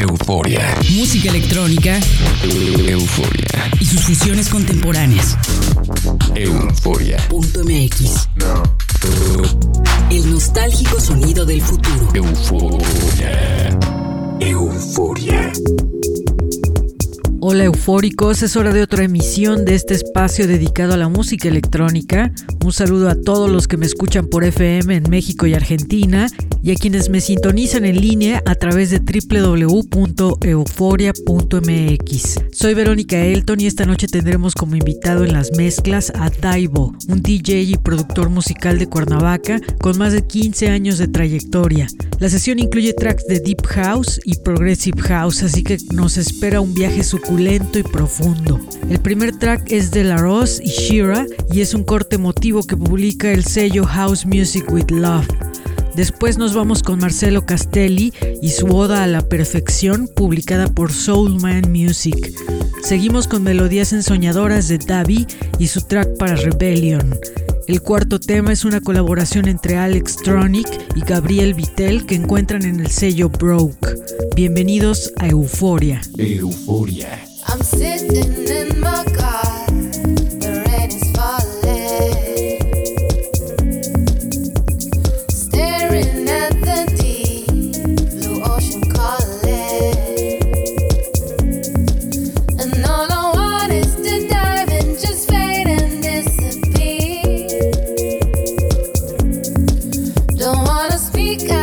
euforia. Música electrónica. Euforia. Y sus fusiones contemporáneas. Euforia. Punto MX. El nostálgico sonido del futuro. Euforia. Euforia. Hola eufóricos, es hora de otra emisión de este espacio dedicado a la música electrónica. Un saludo a todos los que me escuchan por FM en México y Argentina y a quienes me sintonizan en línea a través de www.euforia.mx. Soy Verónica Elton y esta noche tendremos como invitado en las mezclas a Daibo, un DJ y productor musical de Cuernavaca con más de 15 años de trayectoria. La sesión incluye tracks de Deep House y Progressive House, así que nos espera un viaje suculento y profundo. El primer track es de La Rose y Shira y es un corte emotivo que publica el sello House Music with Love. Después nos vamos con Marcelo Castelli y su Oda a la Perfección, publicada por Soulman Music. Seguimos con melodías ensoñadoras de Davi y su track para Rebellion. El cuarto tema es una colaboración entre Alex Tronic y Gabriel Vittel que encuentran en el sello Broke. Bienvenidos a Euforia. Euforia. don't wanna speak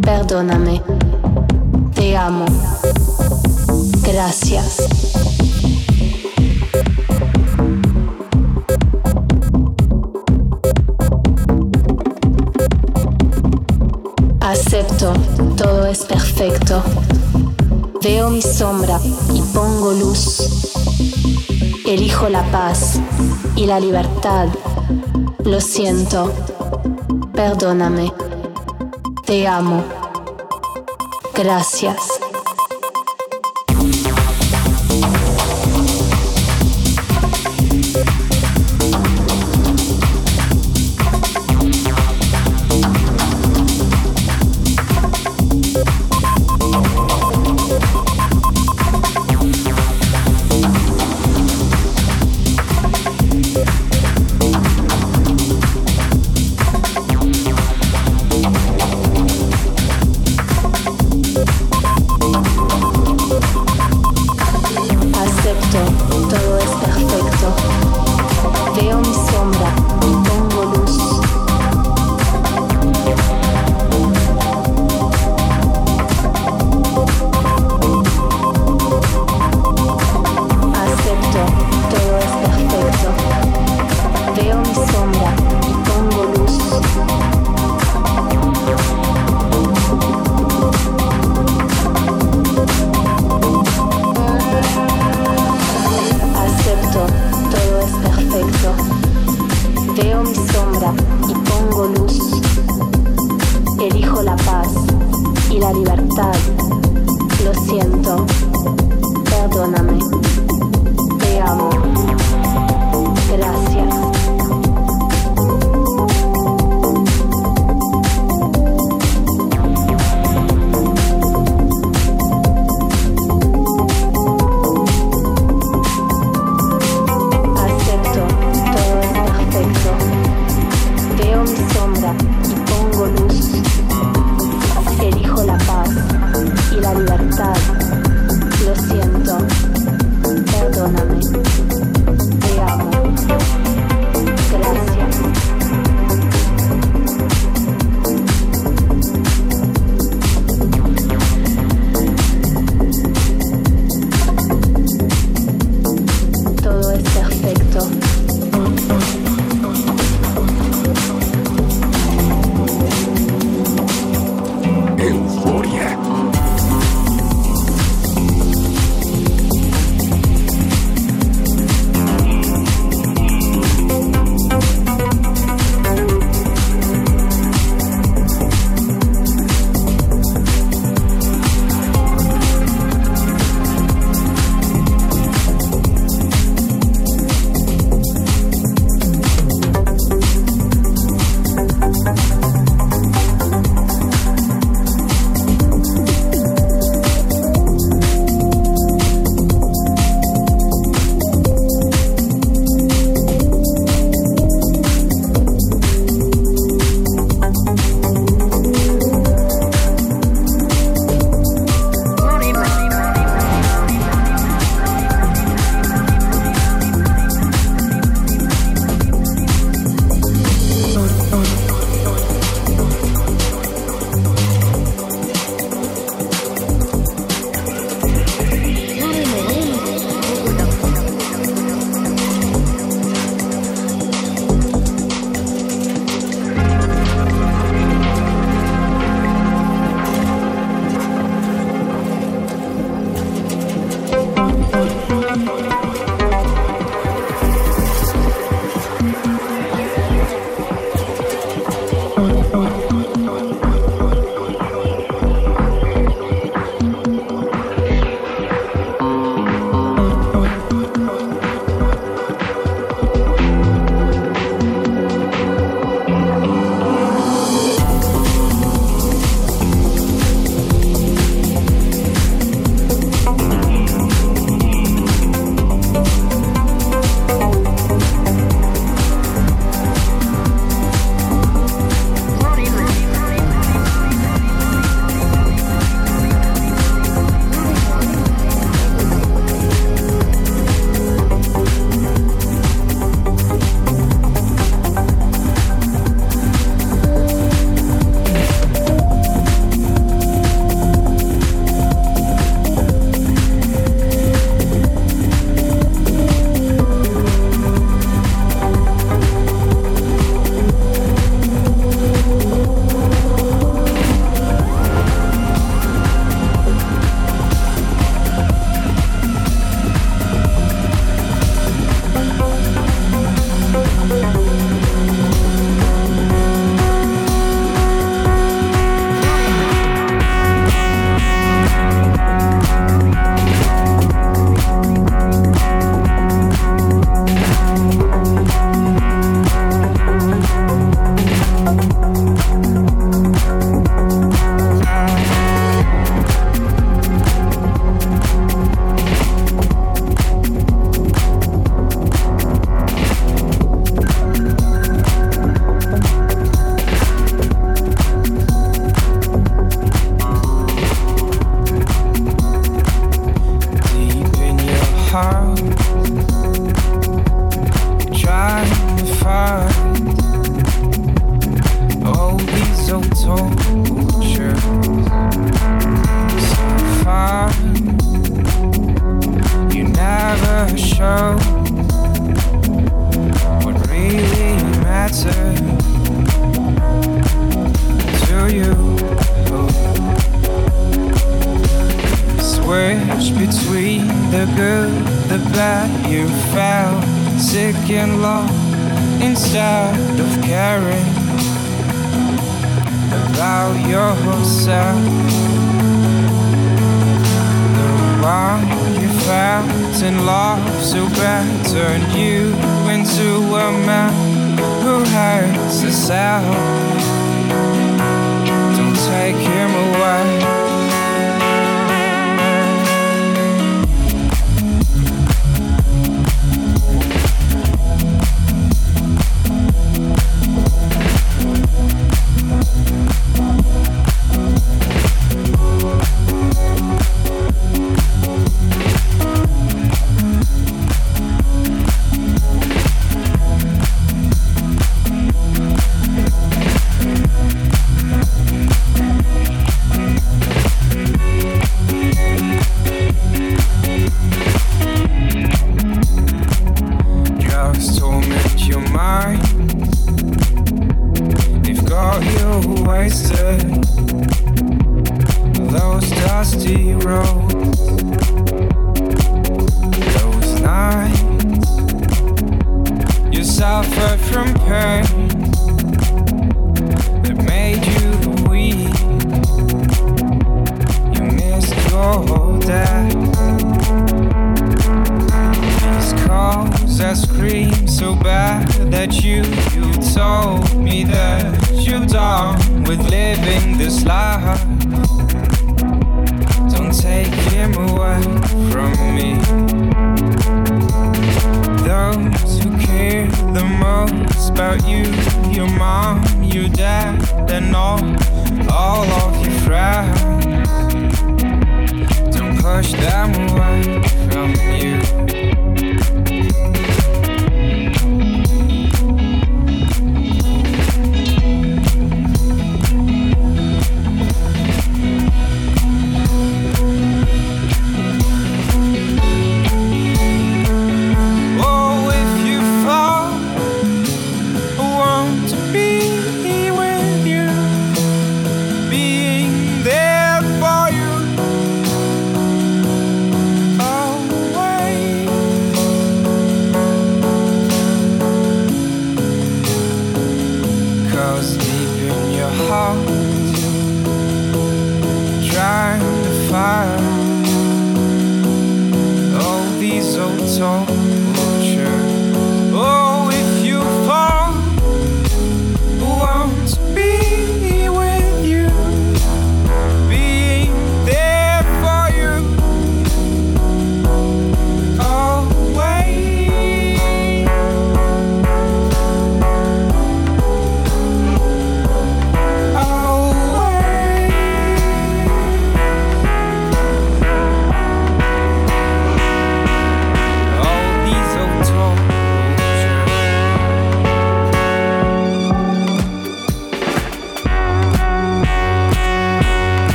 perdóname, te amo, gracias. Acepto, todo es perfecto. Veo mi sombra y pongo luz Elijo la paz y la libertad. Lo siento. Perdóname. Te amo. Gracias.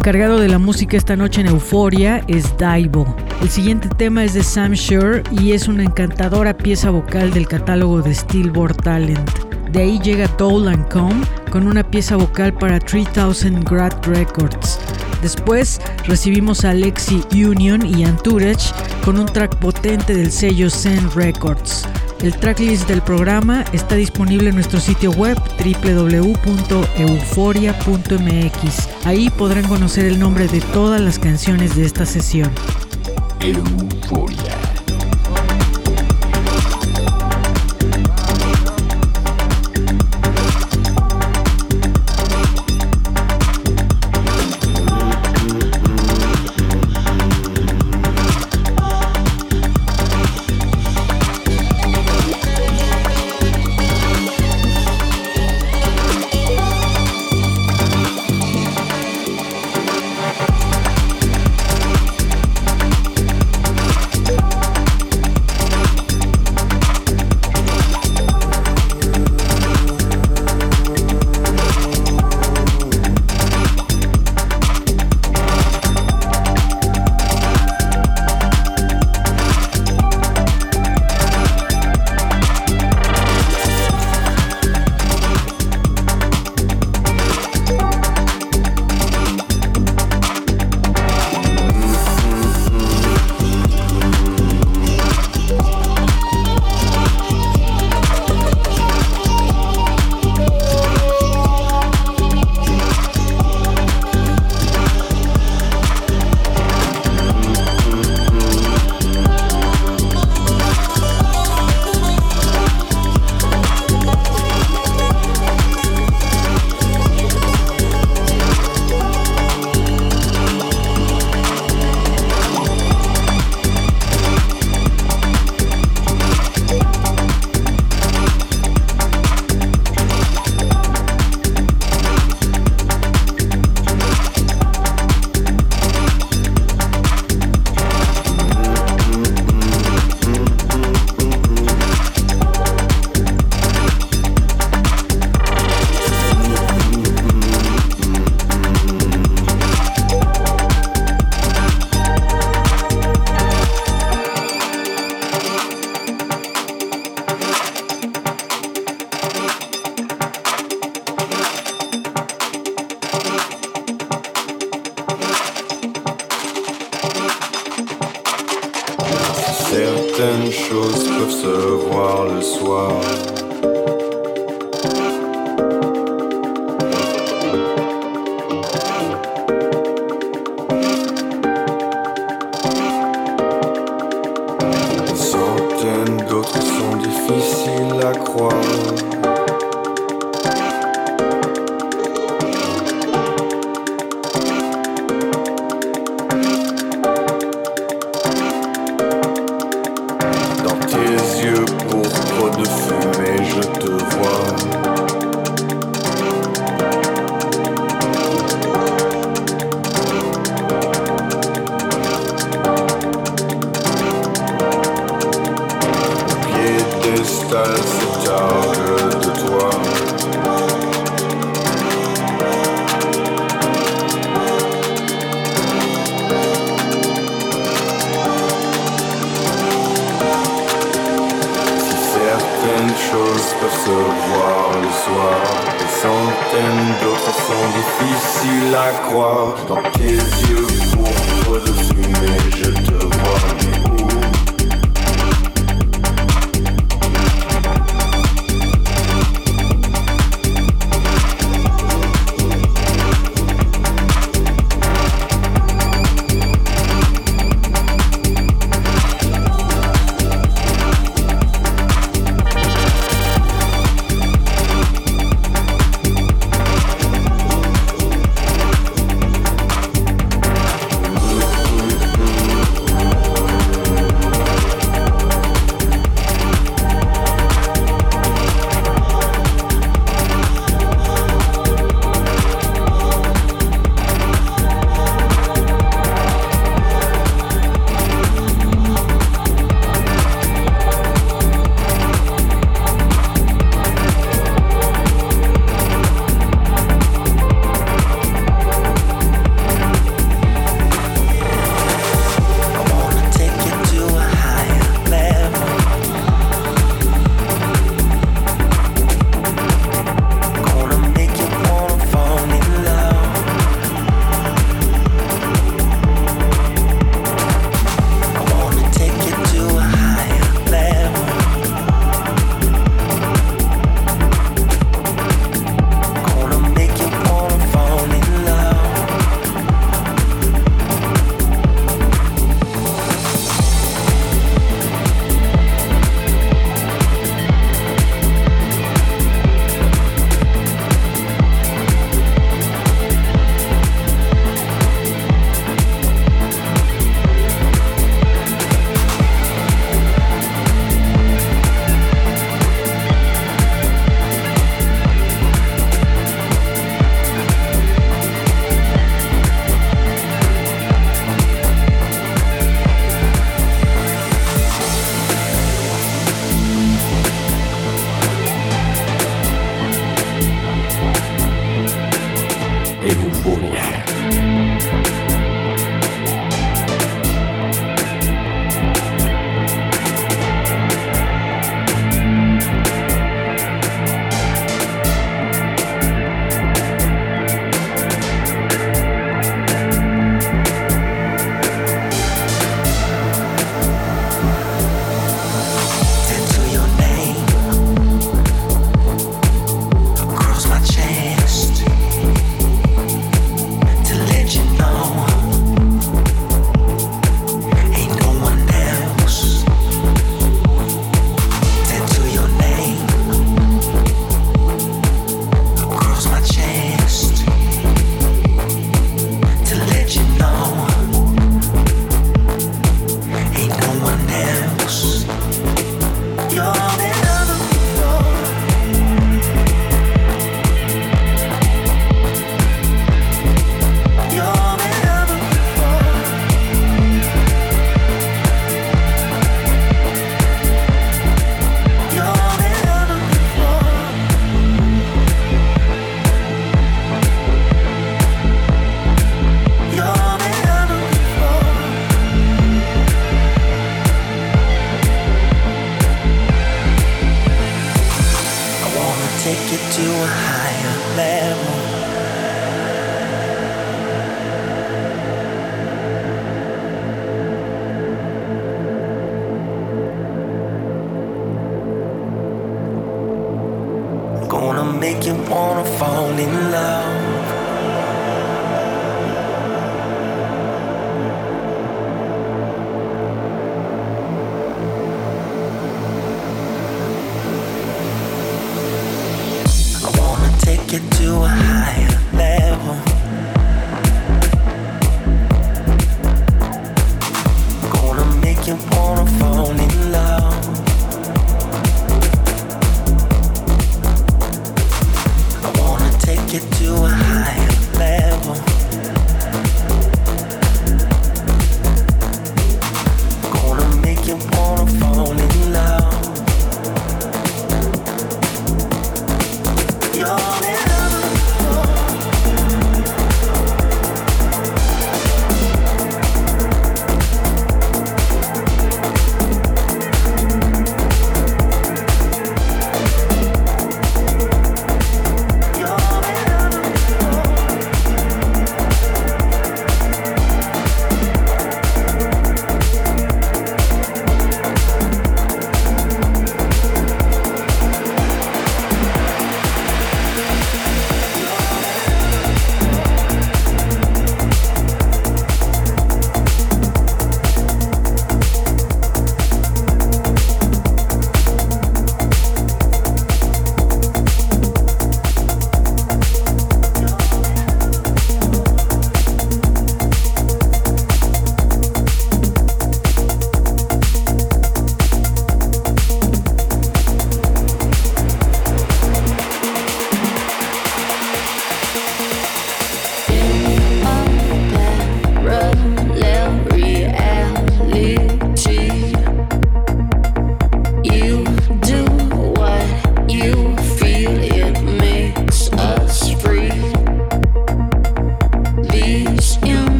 encargado de la música esta noche en Euforia es Daibo. El siguiente tema es de Sam Shure y es una encantadora pieza vocal del catálogo de Steelboard Talent. De ahí llega Toll and con una pieza vocal para 3000 Grad Records. Después recibimos a Lexi Union y Anturage con un track potente del sello Zen Records. El tracklist del programa está disponible en nuestro sitio web www.euforia.mx. Ahí podrán conocer el nombre de todas las canciones de esta sesión. Euforia.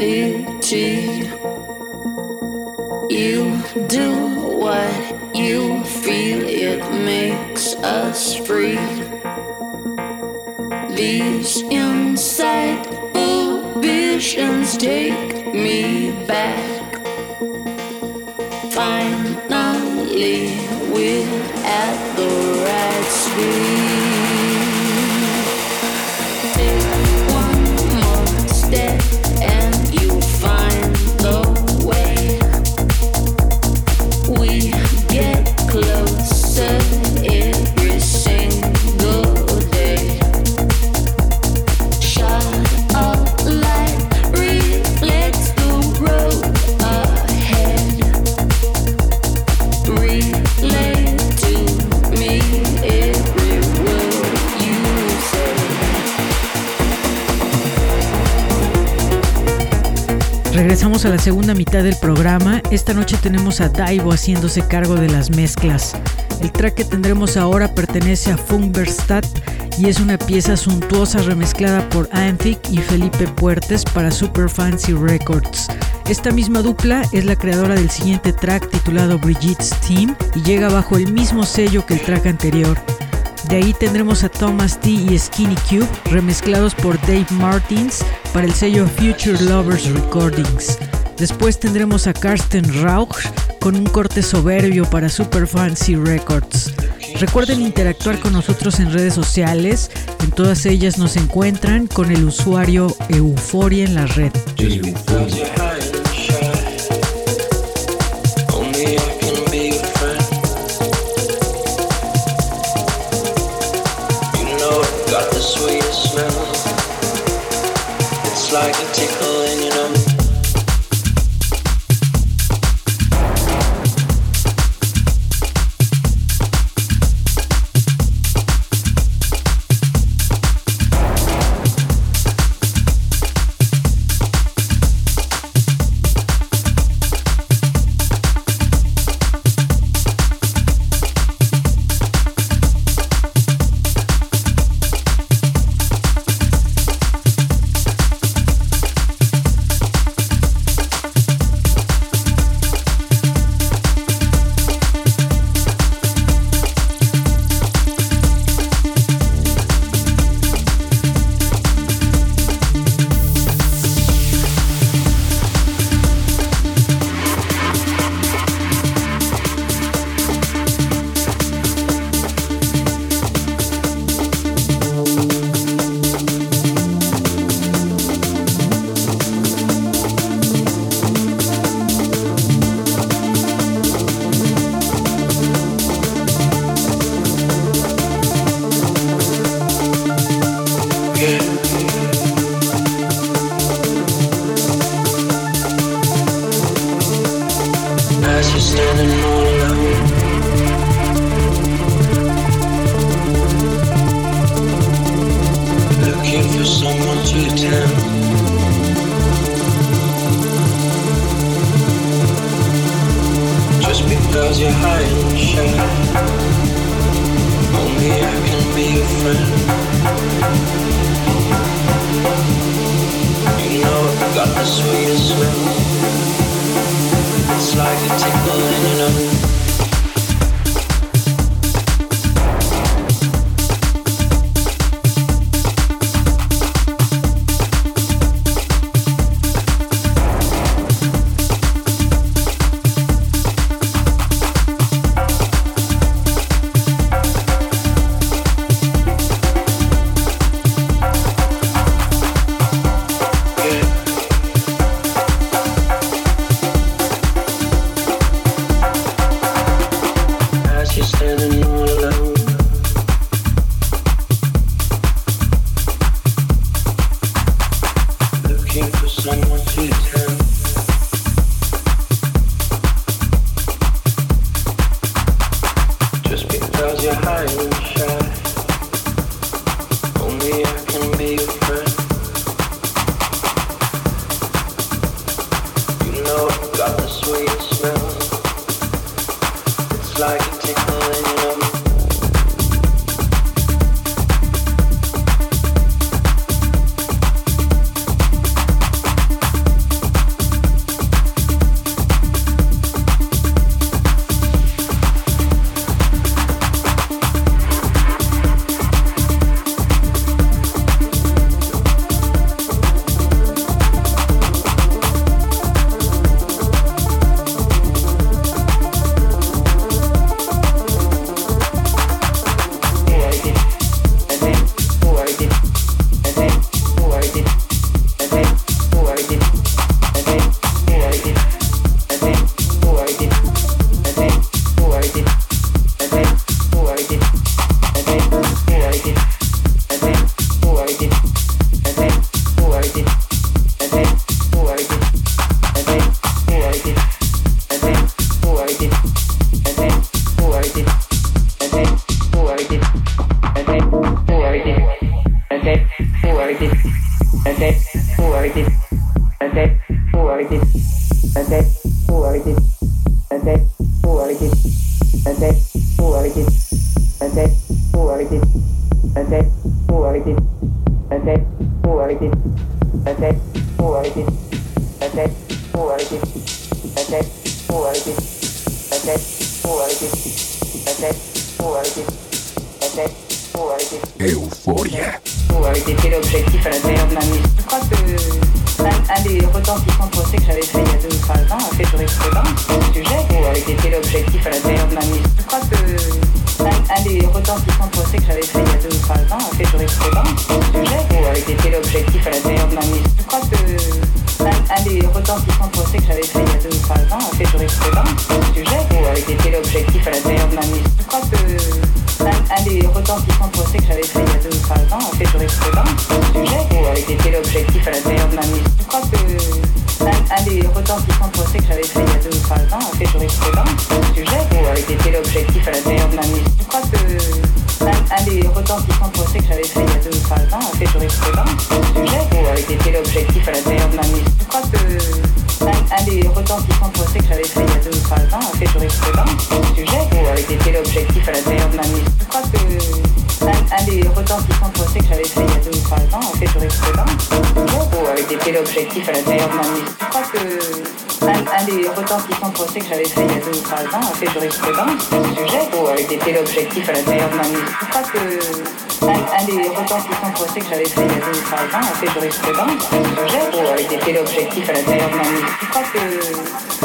beauty. You do what you feel, it makes us free. These insightful visions take me back. Finally, we're at the right speed. Regresamos a la segunda mitad del programa. Esta noche tenemos a Daibo haciéndose cargo de las mezclas. El track que tendremos ahora pertenece a Funberstadt y es una pieza suntuosa remezclada por Anthic y Felipe Puertes para Super Fancy Records. Esta misma dupla es la creadora del siguiente track titulado Brigitte's Team y llega bajo el mismo sello que el track anterior. De ahí tendremos a Thomas T y Skinny Cube remezclados por Dave Martins para el sello Future Lovers Recordings. Después tendremos a Karsten Rauch con un corte soberbio para Super Fancy Records. Recuerden interactuar con nosotros en redes sociales, en todas ellas nos encuentran con el usuario Euforia en la red. Des retentissants procès que j'avais fait il y a deux ou trois ans a fait jurisprudence sur le sujet. Pour était l'objectif à l'intérieur de ma mise. Je crois que un, un des retentissants procès que j'avais fait il y a deux ou trois ans a fait jurisprudence sur le sujet ou avait été l'objectif à l'intérieur de ma mise. Je crois que un, un des retentissants procès que j'avais fait il y a deux ou trois ans a fait jurisprudence sur le sujet ou avait été l'objectif à l'intérieur de ma mise. Je crois que un, un des retentissants procès que j'avais fait il y a deux ou trois ans a fait jurisprudence sur le sujet ou avait été l'objectif à l'intérieur des retentissants procès que j'avais fait il y a deux ou trois ans a fait jurisprudence sur le sujet ou avait été l'objectif à l'intérieur de ma mise. Je crois que un, un des retentissants procès que j'avais fait il y a deux ou trois ans a fait jurisprudence ou avait été l'objectif à l'intérieur de ma mise. Je crois que un, des retentissants procès que j'avais fait il y a deux ou trois ans a fait jurisprudence sur ce sujet ou avait été l'objectif à l'intérieur de ma mise. Je crois que un, un des retentissants procès que j'avais fait il y a deux ou trois ans a fait jurisprudence sur ce sujet ou avait été l'objectif à l'intérieur de ma mise. Je crois que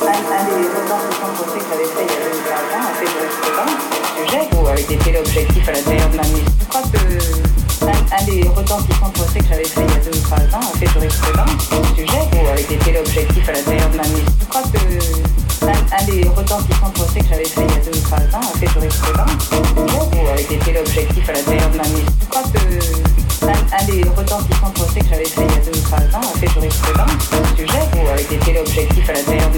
un, des retentissants procès que j'avais fait il y a jurisprudence de que des j'avais fait il y a deux ou trois ans fait jurisprudence ce sujet à de ma mise. Je crois que un, des retentissants procès que j'avais fait il y a deux ou trois ans a fait jurisprudence sur ce sujet ou l'objectif à de ma crois que un, des que j'avais fait il y a deux ou trois ans fait jurisprudence sujet ou avait été l'objectif à de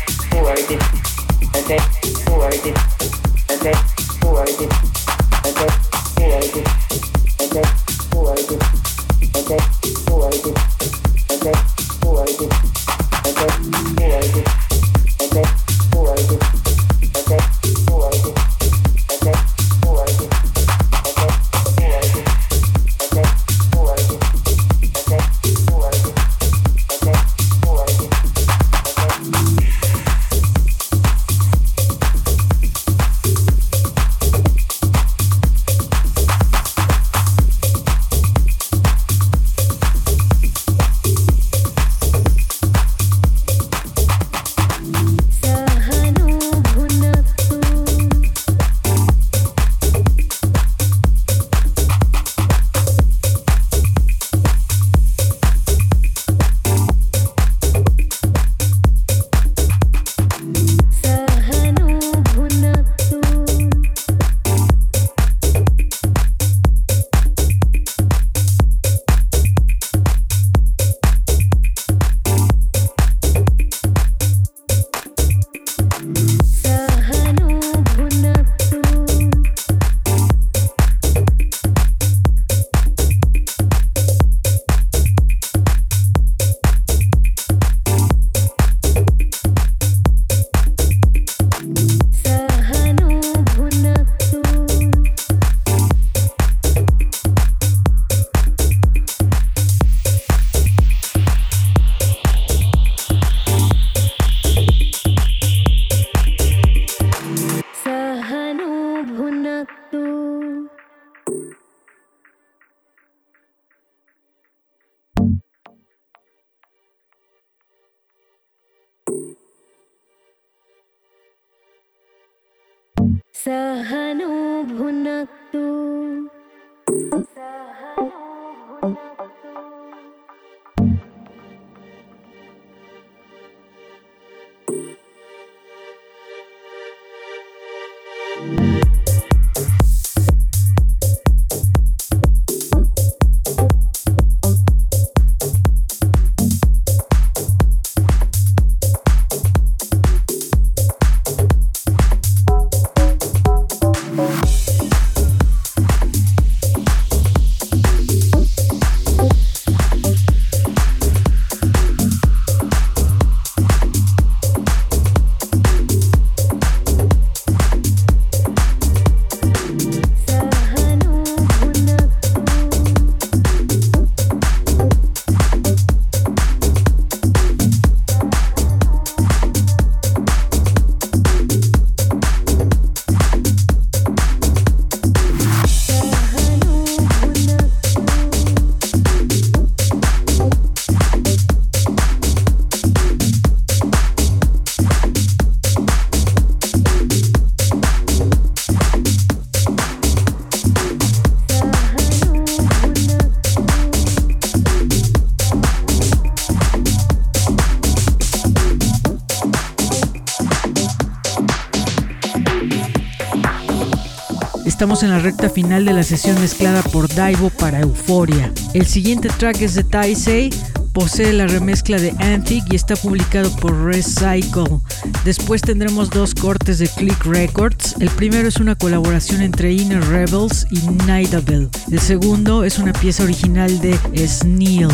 Estamos en la recta final de la sesión mezclada por Daivo para Euforia. El siguiente track es de Taisei, posee la remezcla de Antic y está publicado por Recycle. Después tendremos dos cortes de Click Records. El primero es una colaboración entre Inner Rebels y Nightable. El segundo es una pieza original de Sneal.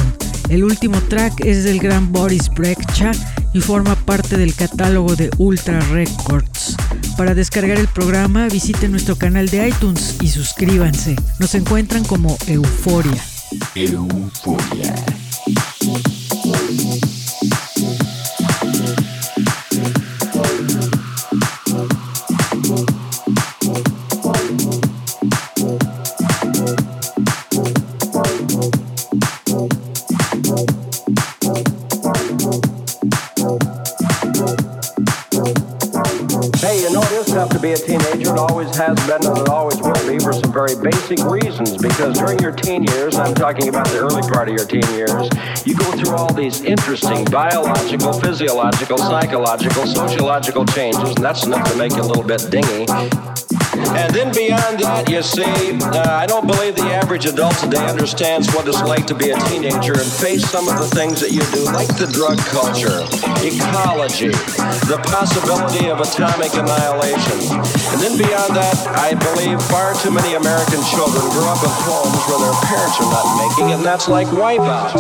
El último track es del gran Boris Brekcha y forma parte del catálogo de Ultra Records. Para descargar el programa visiten nuestro canal de iTunes y suscríbanse. Nos encuentran como Euforia. Euforia. Has been and it always will be for some very basic reasons. Because during your teen years, I'm talking about the early part of your teen years, you go through all these interesting biological, physiological, psychological, sociological changes, and that's enough to make you a little bit dingy. And then beyond that, you see, uh, I don't believe the average adult today understands what it's like to be a teenager and face some of the things that you do, like the drug culture, ecology, the possibility of atomic annihilation. And then beyond that, I believe far too many American children grow up in homes where their parents are not making and that's like wipeout.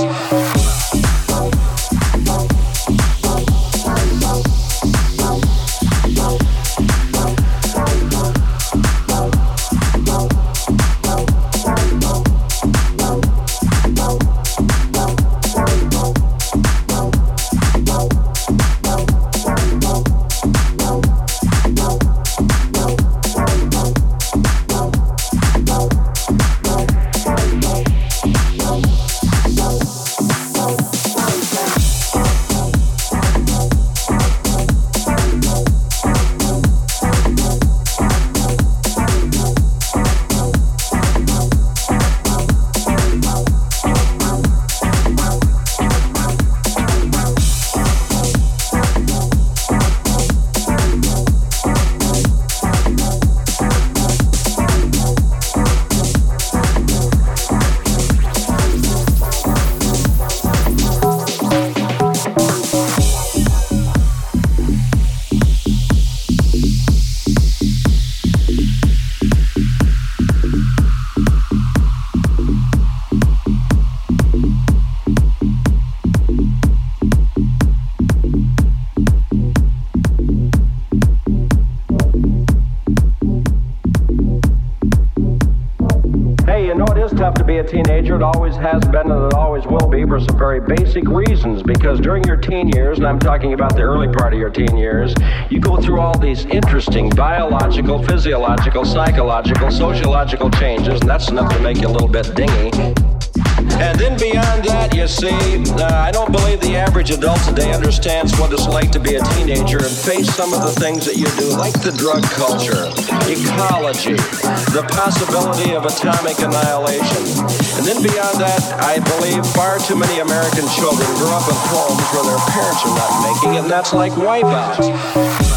Teenager. It always has been and it always will be for some very basic reasons. Because during your teen years, and I'm talking about the early part of your teen years, you go through all these interesting biological, physiological, psychological, sociological changes, and that's enough to make you a little bit dingy. And then beyond that, you see, uh, I don't believe the average adult today understands what it's like to be a teenager and face some of the things that you do, like the drug culture, ecology, the possibility of atomic annihilation. And then beyond that, I believe far too many American children grow up in homes where their parents are not making it, and that's like wipeout.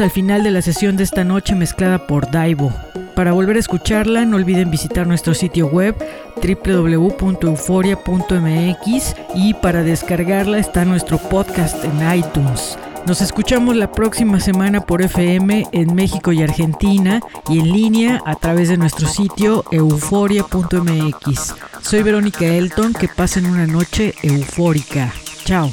Al final de la sesión de esta noche mezclada por Daibo. Para volver a escucharla, no olviden visitar nuestro sitio web www.euforia.mx y para descargarla está nuestro podcast en iTunes. Nos escuchamos la próxima semana por FM en México y Argentina y en línea a través de nuestro sitio euforia.mx. Soy Verónica Elton, que pasen una noche eufórica. Chao.